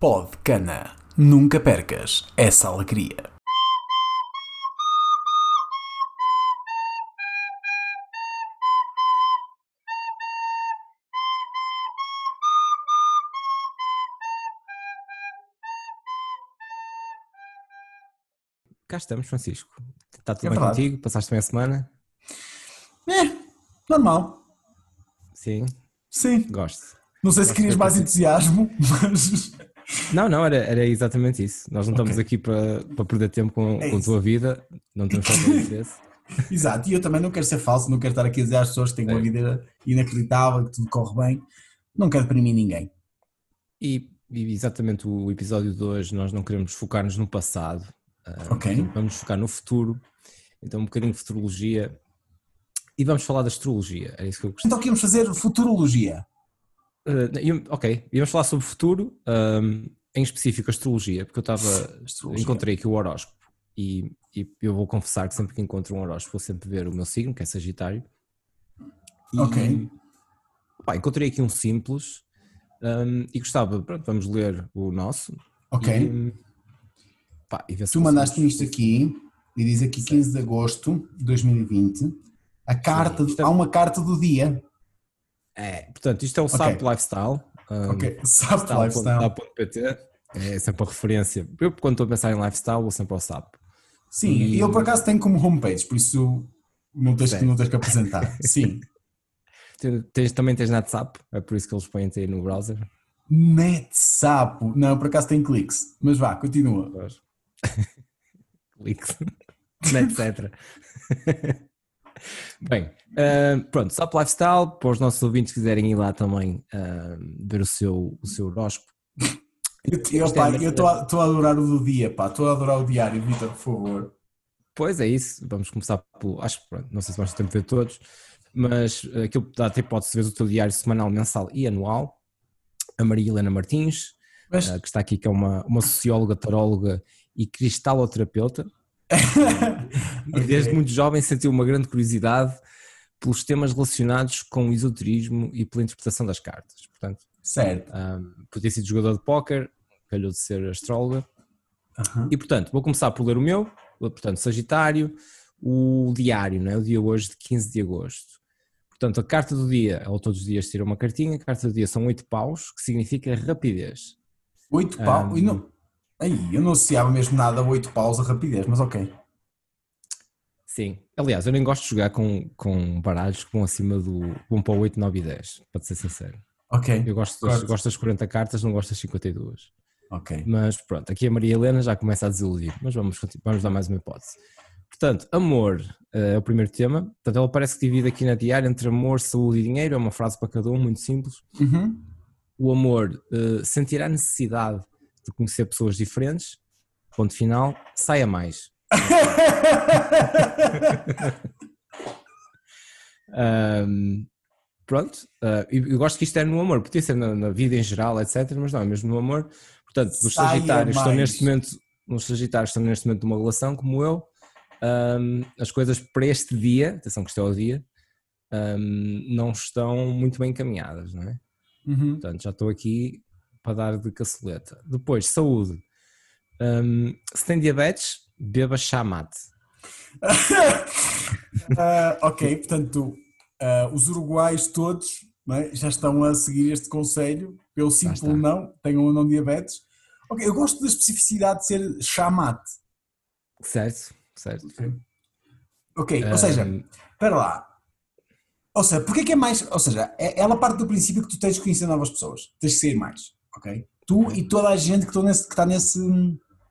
Pod Cana. Nunca percas essa alegria. Cá estamos, Francisco. Está tudo É bem verdade. contigo? Passaste bem a semana? É, normal. Sim, Sim. gosto. Não sei se Gosto querias de mais entusiasmo, mas. Não, não, era, era exatamente isso. Nós não estamos Ok. aqui para, para perder tempo com, É com a tua vida, não temos falta de interesse. Exato, e eu também não quero ser falso, não quero estar aqui a dizer às pessoas que têm uma É. vida inacreditável, que tudo corre bem. Não quero deprimir ninguém. E, e exatamente o episódio de hoje, nós não queremos focar-nos no passado, ah, Ok. vamos focar no futuro, então um bocadinho de futurologia e vamos falar da astrologia, era isso que eu. Então vamos fazer futurologia. E- ok, vamos falar sobre o futuro, ahm, em específico astrologia, porque eu estava, encontrei aqui o horóscopo e, e eu vou confessar que sempre que encontro um horóscopo vou sempre ver o meu signo, que é Sagitário. E, Ok. pá, encontrei aqui um simples ahm, e gostava, pronto, vamos ler o nosso. Ok. E, pá, e Tu mandaste-me isto aqui e diz aqui 15 de agosto de 2020. A carta, isto é- há uma carta do dia. É, portanto, isto é o SAP Lifestyle. Ok, sabe lifestyle. lifestyle.pt. É sempre a referência. Eu, quando estou a pensar em lifestyle, vou sempre ao SAP. Sim, E- e eu por acaso tenho como homepage, por isso não tens, não tens que apresentar. Sim. Tens- também tens NetSAP, é por isso que eles põem-te aí no browser. Netsapo. Não, por acaso tem cliques. Mas vá, continua. Cliques. etc. Bem, ah, pronto, SAP Lifestyle, para os nossos ouvintes que quiserem ir lá também ah, ver o seu, o seu horóscopo. Eu estou a, estou a adorar o do dia, pá. Estou a adorar o diário, Vitor, por favor. Pois é isso, vamos começar pelo. Acho que pronto, não sei se vais ter tempo de ver todos, mas aquilo dá-te a hipótese de ver o teu diário semanal, mensal e anual. A Maria Helena Martins, Mas, ah, que está aqui, que é uma, uma socióloga, taróloga e cristaloterapeuta. E desde muito jovem sentiu uma grande curiosidade pelos temas relacionados com o esoterismo e pela interpretação das cartas. Portanto, certo. um, podia ser jogador de póquer, calhou de ser astróloga. Aham. E portanto, vou começar por ler o meu, portanto, Sagitário, o diário, não é? o dia hoje de 15 de agosto. Portanto, a carta do dia, ela todos os dias tira uma cartinha, a carta do dia são oito paus, que significa rapidez. Oito pau. Ah, e não, aí, eu não associava mesmo nada a oito paus a rapidez, mas ok. Sim. Aliás, eu nem gosto de jogar com, com baralhos que vão acima do. vão para o 8, 9 e 10, para ser sincero. Ok. Eu gosto das, gosto das 40 cartas, não gosto das 52. Ok. Mas pronto, aqui a Maria Helena já começa a desiludir, mas vamos, vamos dar mais uma hipótese. Portanto, amor eh, é o primeiro tema. Portanto, ela parece que divide aqui na diária entre amor, saúde e dinheiro. É uma frase para cada um, muito simples. Uhum. O amor eh, sentirá necessidade conhecer pessoas diferentes. Ponto final, saia mais. Ahm, pronto, e eu gosto que isto é no amor, podia ser na, na vida em geral, etc., mas não, é mesmo no amor. Portanto, os Saia Sagitários estão neste momento, os Sagitários estão neste momento numa relação como eu. ahm, as coisas para este dia, atenção que isto é o dia, ahm, não estão muito bem encaminhadas, não é? Uhum. Portanto, já estou aqui para dar de caçoleta. Depois, saúde. Ahm, se tem diabetes, beba chá mate. Ah, ok, portanto, ah, os uruguais todos é, já estão a seguir este conselho, pelo simples não, tenham ou não diabetes. Ok, eu gosto da especificidade de ser chamate. Certo? Certo. Ok, ou Ahm, seja, espera lá. Ou seja, porque é que é mais. Ou seja, é- ela parte do princípio que tu tens de conhecer novas pessoas, tens de sair mais, ok? Tu e toda a gente que, nesse, que está nesse.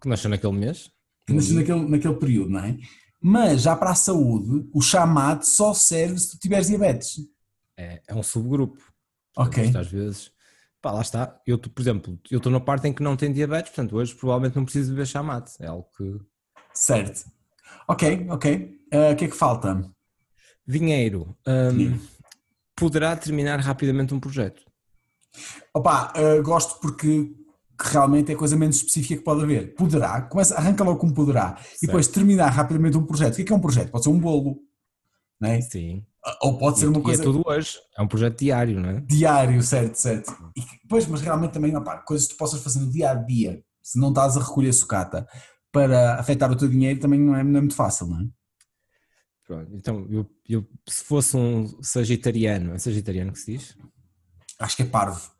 que nasceu naquele mês. que nasceu naquele, naquele período, não é? Mas já para a saúde, o chamate só serve se tu tiveres diabetes. É, é um subgrupo. Ok. Portanto, às vezes, pá, lá está. Eu, por exemplo, eu estou na parte em que não tenho diabetes, portanto, hoje provavelmente não preciso beber chá mate. É algo que. Certo. Ok, ok. Ah, O que é que falta? Dinheiro. hum, poderá terminar rapidamente um projeto. Opa, ah, gosto porque realmente é a coisa menos específica que pode haver. Poderá, começa, arranca logo com poderá. E depois terminar rapidamente um projeto. O que é que é um projeto? Pode ser um bolo. Não é? Sim. Ou pode ser uma e coisa é tudo hoje, é um projeto diário, não é? diário, certo, certo. E, pois, mas realmente também, opá, coisas que tu possas fazer no dia a dia, se não estás a recolher sucata para afetar o teu dinheiro, também não é, não é muito fácil, não é? Pronto, então, eu, eu, se fosse um sagitariano, é sagitariano que se diz? Acho que é parvo.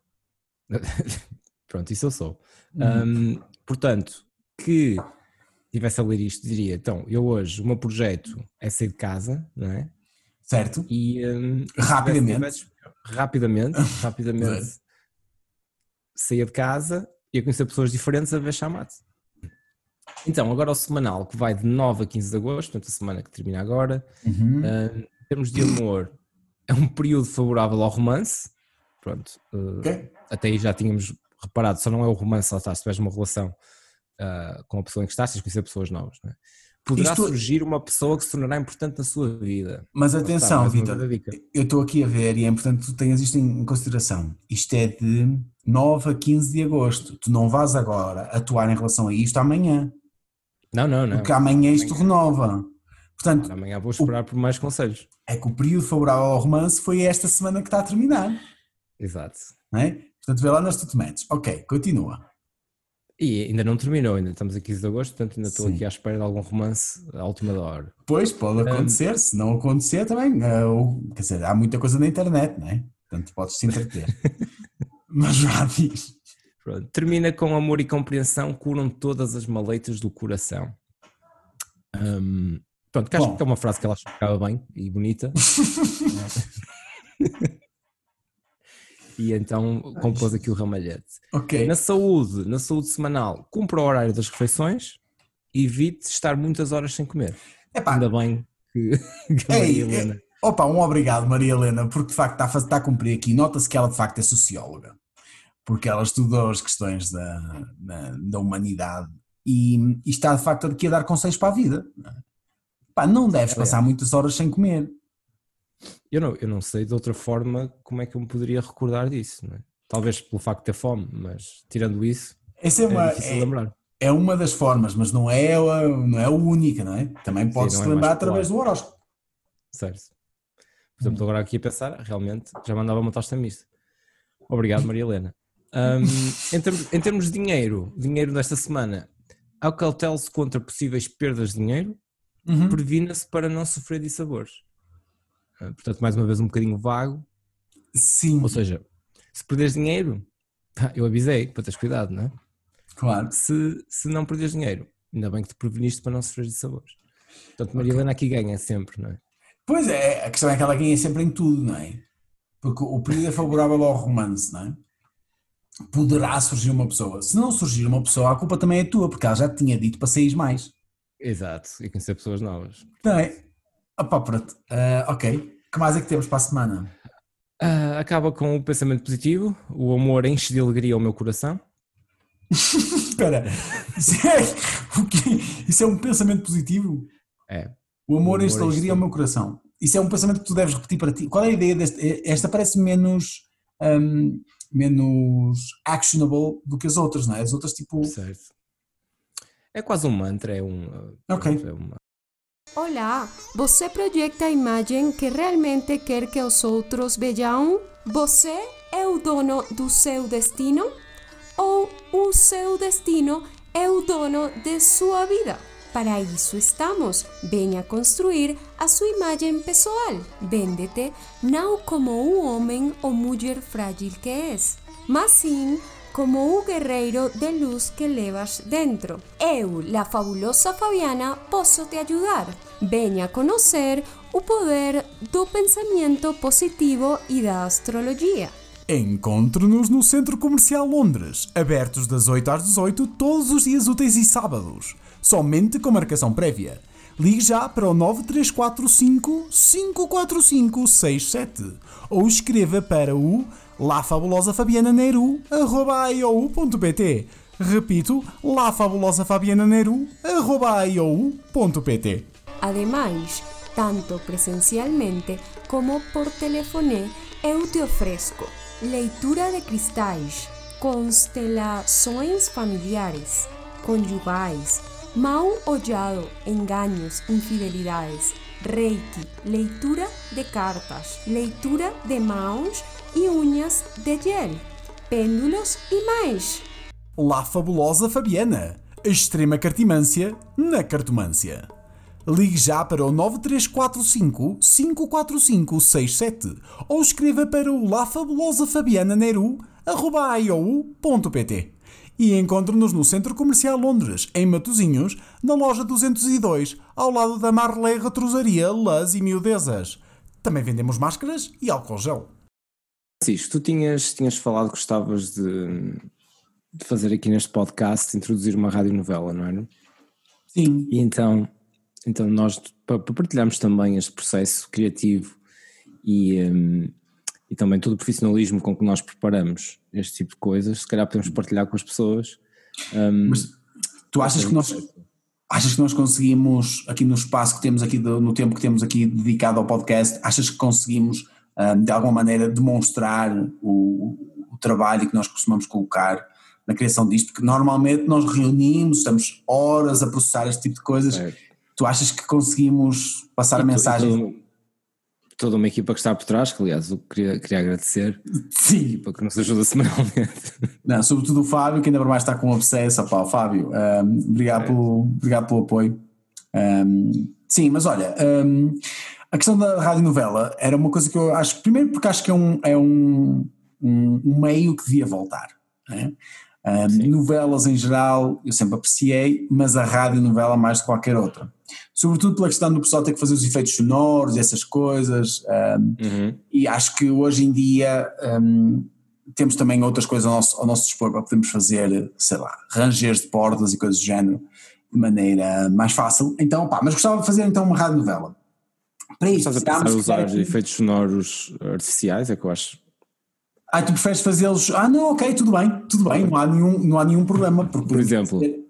Pronto, isso eu sou. Um, portanto, que tivesse a ler isto, diria, então, eu hoje, o meu projeto é sair de casa, não é? Certo? E um, Rapidamente. tivesse- rapidamente, rapidamente saía de casa e a conhecer pessoas diferentes a ver chamate. Então, agora o semanal, que vai de 9 a 15 de agosto, portanto a semana que termina agora, Uhum. um, em termos de amor, é um período favorável ao romance, pronto, uh, Ok? até aí já tínhamos reparado, só não é o romance, lá está, se tiveres uma relação ah, com a pessoa em que estás, tens de conhecer pessoas novas. Não é? Poderá Isto- surgir uma pessoa que se tornará importante na sua vida. Mas atenção, Vitor, eu estou aqui a ver e é importante que tu tenhas isto em consideração. Isto é de 9 a 15 de agosto. Tu não vais agora atuar em relação a isto amanhã, Não, não, não. porque amanhã isto renova. Portanto, Amanhã vou esperar por mais conselhos. é que o período favorável ao romance foi esta semana que está a terminar, Exato. não é? Portanto, vê lá nas tu te metes. Ok, continua. E ainda não terminou, ainda estamos a 15 de agosto, portanto ainda estou Sim. aqui à espera de algum romance à última da hora. Pois, pode acontecer, se não acontecer também, eh, ou- quer dizer, há muita coisa na internet, não é? Portanto, podes te entreter. Mas já diz. Pronto. Termina com amor e compreensão, curam todas as maleitas do coração. Hum, pronto, que acho Bom. que é uma frase que ela ficava bem e bonita. e então compôs aqui o ramalhete. Ok. Na saúde, na saúde semanal, cumpra o horário das refeições e evite estar muitas horas sem comer. Epá, Ainda bem que, que Ei, Maria é- Helena. Opa, um obrigado, Maria Helena, porque de facto está está a cumprir aqui. Nota-se que ela de facto é socióloga, porque ela estudou as questões da, da, da humanidade e, e está de facto aqui a dar conselhos para a vida. Pá, não deves Ela é. passar muitas horas sem comer. Eu não, eu não sei de outra forma como é que eu me poderia recordar disso. não é? Talvez pelo facto de ter fome, mas tirando isso, Essa é é, uma, difícil é, lembrar. é uma das formas, mas não é, a, não é a única, não é? Também podes não te é lembrar através do horóscopo. Certo. Por exemplo, estou agora aqui a pensar, realmente já mandava uma tosta mista. Obrigado, Maria Helena. Ahm, em, termos, em termos de dinheiro, dinheiro desta semana, acautele-se contra possíveis perdas de dinheiro, Uhum. previna-se para não sofrer dissabores. Ah, portanto, mais uma vez, um bocadinho vago. Sim, Ou seja, se perderes dinheiro, eu avisei para teres cuidado, não é? claro. Se, se não perderes dinheiro, ainda bem que te preveniste para não sofrer dissabores. Portanto, Maria Helena aqui ganha sempre, não é? Pois é, a questão é que ela ganha sempre em tudo, não é? Porque o período é favorável ao romance, não é? Poderá surgir uma pessoa. Se não surgir uma pessoa, a culpa também é tua, porque ela já te tinha dito para sair mais. Exato, e conhecer pessoas novas. Não é? Opa, pronto. Ah, ok. O que mais é que temos para a semana? Ah, acaba com o pensamento positivo, o amor enche de alegria o meu coração. Espera, isso é, o quê? isso é um pensamento positivo? É, O amor O enche de amor alegria ao meu coração. Isso é um pensamento que tu deves repetir para ti. Qual é a ideia deste? Esta parece menos, hum, menos actionable do que as outras, não é? As outras, tipo, certo. É quase um mantra, é um. Ok. é uma- Olá, você projeta a imagem que realmente quer que os outros vejam? Você é o dono do seu destino? Ou o seu destino é dono de sua vida? Para isso estamos. Venha construir a sua imagem pessoal. Vende-te como o homem ou mulher frágil que és, mas sim como o guerreiro de luz que levas dentro. Eu, la fabulosa Fabiana, posso te ajudar. Venha conhecer o poder do pensamento positivo e da astrologia. Encontre-nos no Centro Comercial Londres, abertos das 8 às 18 todos os dias úteis e sábados, somente com marcação prévia. Ligue já para o 9345 545 67 ou escreva para o lafabulosafabiananeru.pt Repito, lafabulosafabiananeru.pt Ademais, tanto presencialmente como por telefone, eu te ofereço leitura de cristais, constelações familiares, conjugais, mal olhado, enganos, infidelidades, Reiki, leitura de cartas, leitura de mãos e unhas de gel, pêndulos e mais. La Fabulosa Fabiana, a extrema cartimância na cartomância. Ligue já para o 9345 545 67 ou escreva para o lafabulosafabiananeru.pt e encontre-nos no Centro Comercial Londres, em Matosinhos, na loja 202, ao lado da Marley Retrosaria Las e Miudezas. Também vendemos máscaras e álcool gel. Francisco, tu tinhas, tinhas falado que gostavas de, de fazer aqui neste podcast, introduzir uma radionovela, não era? Sim. E então, então nós, para partilharmos também este processo criativo e, um, e também todo o profissionalismo com que nós preparamos este tipo de coisas, se calhar podemos partilhar com as pessoas. Um, Mas tu achas que nós achas que nós conseguimos aqui no espaço que temos aqui no tempo que temos aqui dedicado ao podcast, achas que conseguimos um, de alguma maneira demonstrar o, o, trabalho que nós costumamos colocar na criação disto? Porque normalmente nós reunimos, estamos horas a processar este tipo de coisas. É. Tu achas que conseguimos passar a e to- mensagem? todo- Toda uma equipa que está por trás, que aliás eu queria, queria agradecer, Sim, para que nos ajuda semanalmente. Não, sobretudo o Fábio, que ainda por mais está com obsessa, pá, Fábio, um, obrigado, É. pelo, obrigado pelo apoio. Um, sim, mas olha, um, a questão da radionovela era uma coisa que eu acho, primeiro porque acho que é um, é um, um, um meio que devia voltar. né? Um, Sim. novelas em geral eu sempre apreciei, mas a radionovela mais de qualquer outra. Sobretudo pela questão do pessoal ter que fazer os efeitos sonoros, essas coisas. um, Uhum. e acho que hoje em dia hum, temos também outras coisas ao nosso, ao nosso dispor para podermos fazer, sei lá, rangers de portas e coisas do género de maneira mais fácil. Então, pá, mas gostava de fazer então uma rádio novela. Para isso, Estás a pensar usar aqui- efeitos sonoros artificiais, é que eu acho. Ah, tu preferes fazê-los? Ah, não, ok, tudo bem, tudo bem, não há nenhum, não há nenhum problema. Porque Por exemplo? Bater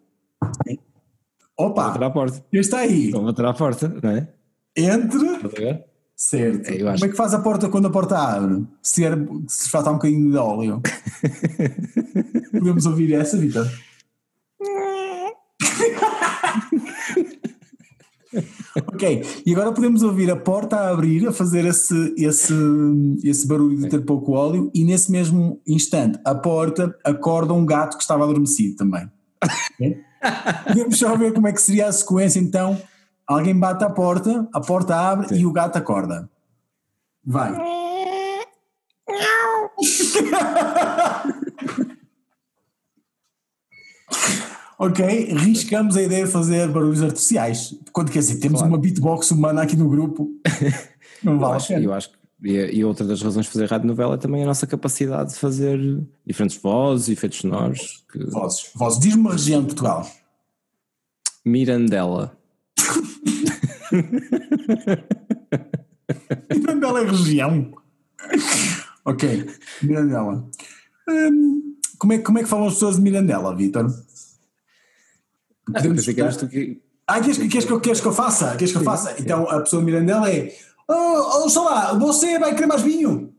Opa, à porta. está aí, Vão bater à porta, não é? entre, a certo. É, Como é que faz a porta quando a porta abre? Se, er, se faltar um bocadinho de óleo. Podemos ouvir essa, Vitor? Ok, e agora podemos ouvir a porta a abrir, a fazer esse, esse, esse barulho de ter pouco óleo, e nesse mesmo instante a porta acorda um gato que estava adormecido também. Podemos só ver como é que seria a sequência então. Alguém bate à porta, a porta abre e o gato acorda. Vai. ok, riscamos a ideia de fazer barulhos artificiais. Quando quer dizer, temos Claro. uma beatbox humana aqui no grupo. Não Eu vale a acho, eu acho. E, e outra das razões de fazer rádio novela é também a nossa capacidade de fazer diferentes vozes, efeitos sonoros. Que... Vozes, vozes. Diz-me uma região de Portugal. Mirandela. Mirandela é região. ok, Mirandela. Hum, como, é, como é que falam as pessoas de Mirandela, Vitor? Ah, eu pensei que eras tu que. Ah, queres, queres, que eu- queres que eu faça? Queres que eu faça? Então a pessoa de Mirandela é Oh, oh sei lá, você vai querer mais vinho?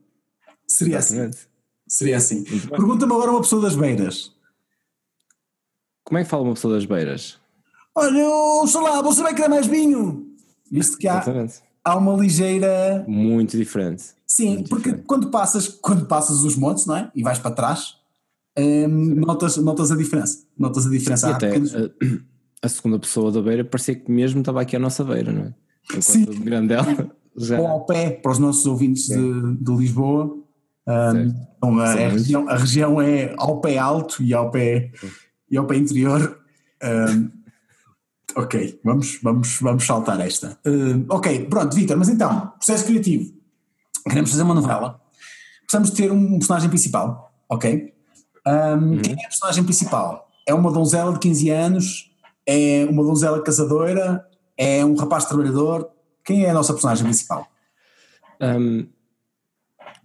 Seria assim. Exatamente. Seria assim. Muito bem. Pergunta-me agora uma pessoa das beiras. Como é que fala uma pessoa das beiras? Olha, oh, sei lá, você vai querer mais vinho? Visto que há, Exatamente. há uma ligeira. Muito diferente. Sim, Muito porque diferente. quando passas, quando passas os montes, não é? E vais para trás, hum, notas, notas a diferença. Notas a diferença. Até pequenos- a, a segunda pessoa da beira parecia que mesmo estava aqui à nossa beira, não é? Enquanto Sim. Mirandela já. ou ao pé, para os nossos ouvintes de, de Lisboa. Certo. então, a, a muitos. região, a região é ao pé alto e ao pé, e ao pé interior. Hum, ok, vamos, vamos, vamos saltar esta. Hum, ok, pronto, Vitor, mas então, processo criativo. Queremos fazer uma novela. Precisamos ter um personagem principal, ok? Hum, Quem é a personagem principal? É uma donzela de 15 anos? É uma donzela casadora? É um rapaz trabalhador? Quem é a nossa personagem principal? Hum,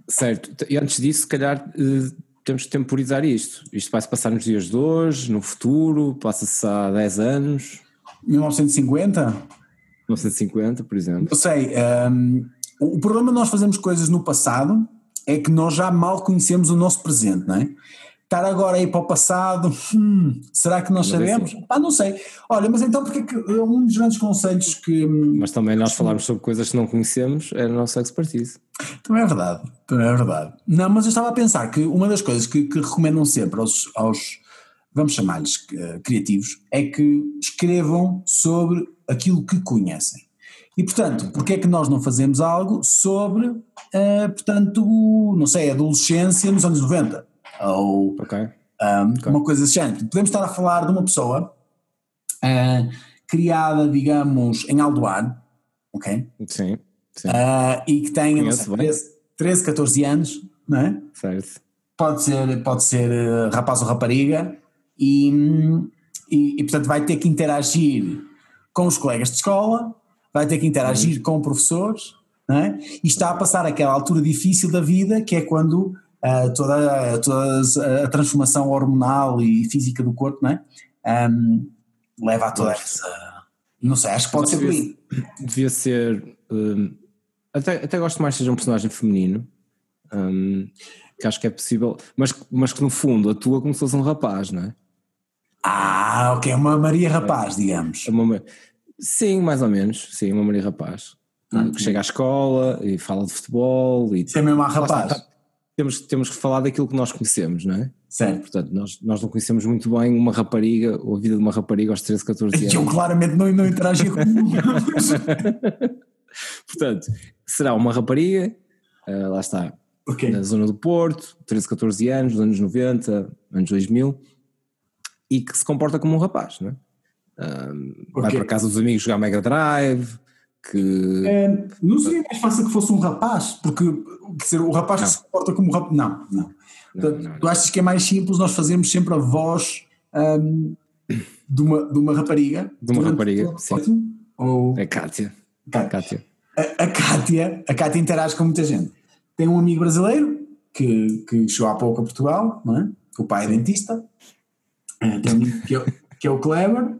certo, e antes disso, se calhar eh, temos que temporizar isto. Isto vai se passar nos dias de hoje, no futuro, passa-se há 10 anos, 1950? 1950, por exemplo. Eu sei. o o problema de nós fazermos coisas no passado é que nós já mal conhecemos o nosso presente, não é? Estar agora aí para o passado, hum, será que nós sabemos? Pá, não sei. Olha, mas então porque é que um dos grandes conselhos que. hum, Mas também nós falarmos sobre coisas que não conhecemos é a nossa expertise. Também é verdade, também é verdade. Não, mas eu estava a pensar que uma das coisas que, que recomendam sempre aos, aos vamos chamar-lhes eh, criativos, é que escrevam sobre aquilo que conhecem. E portanto, porque é que nós não fazemos algo sobre, eh, portanto, não sei, a adolescência nos anos 90? Ou Ok? um, uma coisa desse género. Podemos estar a falar de uma pessoa ah, criada, digamos, em Aldoar, ok? Sim, sim. Ah, e que tem não Conheço sei, bem. 13, 13, 14 anos, não é? Certo. Pode ser, pode ser eh, rapaz ou rapariga, e, e, e, portanto vai ter que interagir com os colegas de escola, vai ter que interagir com professores, não é? e está a passar aquela altura difícil da vida que é quando ah, toda, toda a transformação hormonal e física do corpo não é? Ahm, leva a toda essa. Não sei, acho que pode ser por aí. Devia ser. hum, até, até gosto mais que seja um personagem feminino. hum, que acho que é possível. Mas, mas que no fundo atua como se fosse um rapaz, não é? Ah, ok, uma Maria Rapaz, digamos. É uma- sim, mais ou menos. Sim, uma Maria Rapaz. Que chega à escola e fala de futebol. E, Isso é mesmo a está, rapaz. tá- temos, temos que falar daquilo que nós conhecemos, não é? Certo. Portanto, nós, nós não conhecemos muito bem uma rapariga, ou a vida de uma rapariga aos 13, 14 Que eu anos. claramente não, não interagia com Portanto, será uma rapariga, ah, lá está, Ok. na zona do Porto, 13, 14 anos, nos anos 90, anos 2000, e que se comporta como um rapaz, não é? Ah, Vai Ok. para casa dos amigos jogar Mega Drive, que É, não seria mais fácil que fosse um rapaz, porque quer dizer, o rapaz Não. que se comporta como rapaz. Não, não. Não, não. Tu achas que é mais simples nós fazermos sempre a voz ahm, de, uma, de uma rapariga? De uma rapariga, sim. Ou é Kátia. A, a Kátia, a Kátia interage com muita gente. Tem um amigo brasileiro que, que chegou há pouco a Portugal, não é? O pai é dentista. Eh, Tem um amigo que é, que é o Kleber,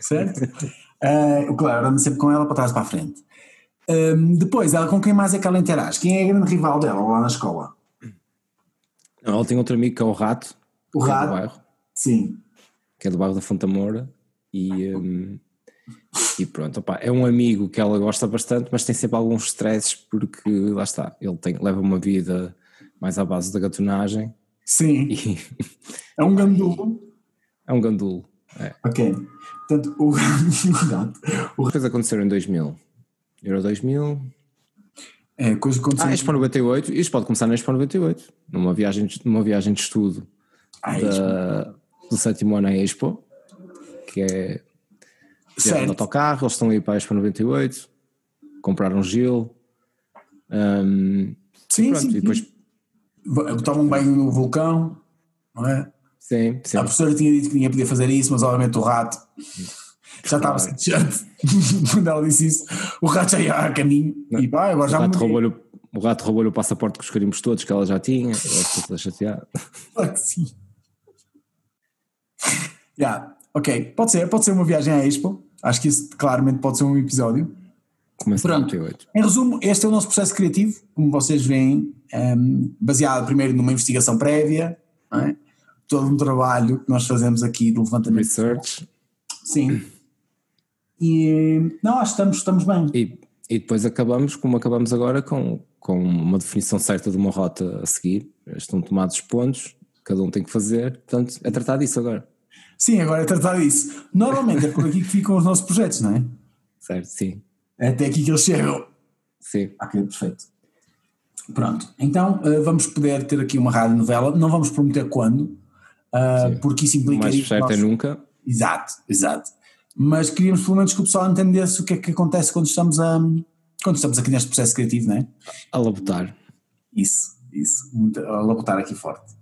certo? Eh, o Kleber anda sempre com ela para trás e para a frente. Ahm, depois, ela com quem mais é que ela interage? Quem é a grande rival dela lá na escola? Não, Ela tem outro amigo que é o Rato, O que é do Rato? bairro, Sim. que é do bairro da Fonta Moura, e, hum, e pronto, opá, é um amigo que ela gosta bastante, mas tem sempre alguns stresses porque, lá está, ele tem, leva uma vida mais à base da gatonagem Sim. e É um gandulo. é um gandulo. É. Ok. Portanto, o, o. O, Depois aconteceram em 2000. Euro 2000. é, coisa que aconteceu. Ah, Expo 98. Isto pode começar na Expo 98, numa viagem, de- numa viagem de estudo Ah, da- do sétimo ano à Expo, que é de certo. autocarro, eles estão aí para a Expo 98, compraram Gil. hum, Sim, pronto, sim. e depois, um banho no vulcão, não é? Sim, sim. A professora tinha dito que ninguém podia fazer isso, mas obviamente o rato já estava sem t-shirt quando ela disse isso. O rato já ia a caminho e pá, agora o, já rato roubou-lhe, o- rato roubou-lhe o passaporte com os carimbos todos que ela já tinha, ela chateada. Claro que sim. Já, ok, pode ser, pode ser uma viagem à Expo. Acho que isso claramente pode ser um episódio. Começa Pronto. 98. Em resumo, este é o nosso processo criativo, como vocês veem, ehm, baseado primeiro numa investigação prévia, não é? Todo um trabalho que nós fazemos aqui de levantamento. Research. Sim. E não, acho que estamos, estamos bem. E, e depois acabamos, como acabamos agora, com, com uma definição certa de uma rota a seguir. Estão tomados os pontos, cada um tem que fazer, portanto, é tratar disso agora. Sim, agora é tratar disso. Normalmente é por aqui que ficam os nossos projetos, não é? Certo? Sim. É até aqui que eles chegam. Sim. Ok, perfeito. Pronto, então eh, vamos poder ter aqui uma rádio novela, não vamos prometer quando, ah, porque isso implica. mais certo é nunca. Exato, exato. Mas queríamos pelo menos que o pessoal entendesse o que é que acontece quando estamos, a, quando estamos aqui neste processo criativo, não é? A labotar. Isso, isso, muito, a labutar aqui forte.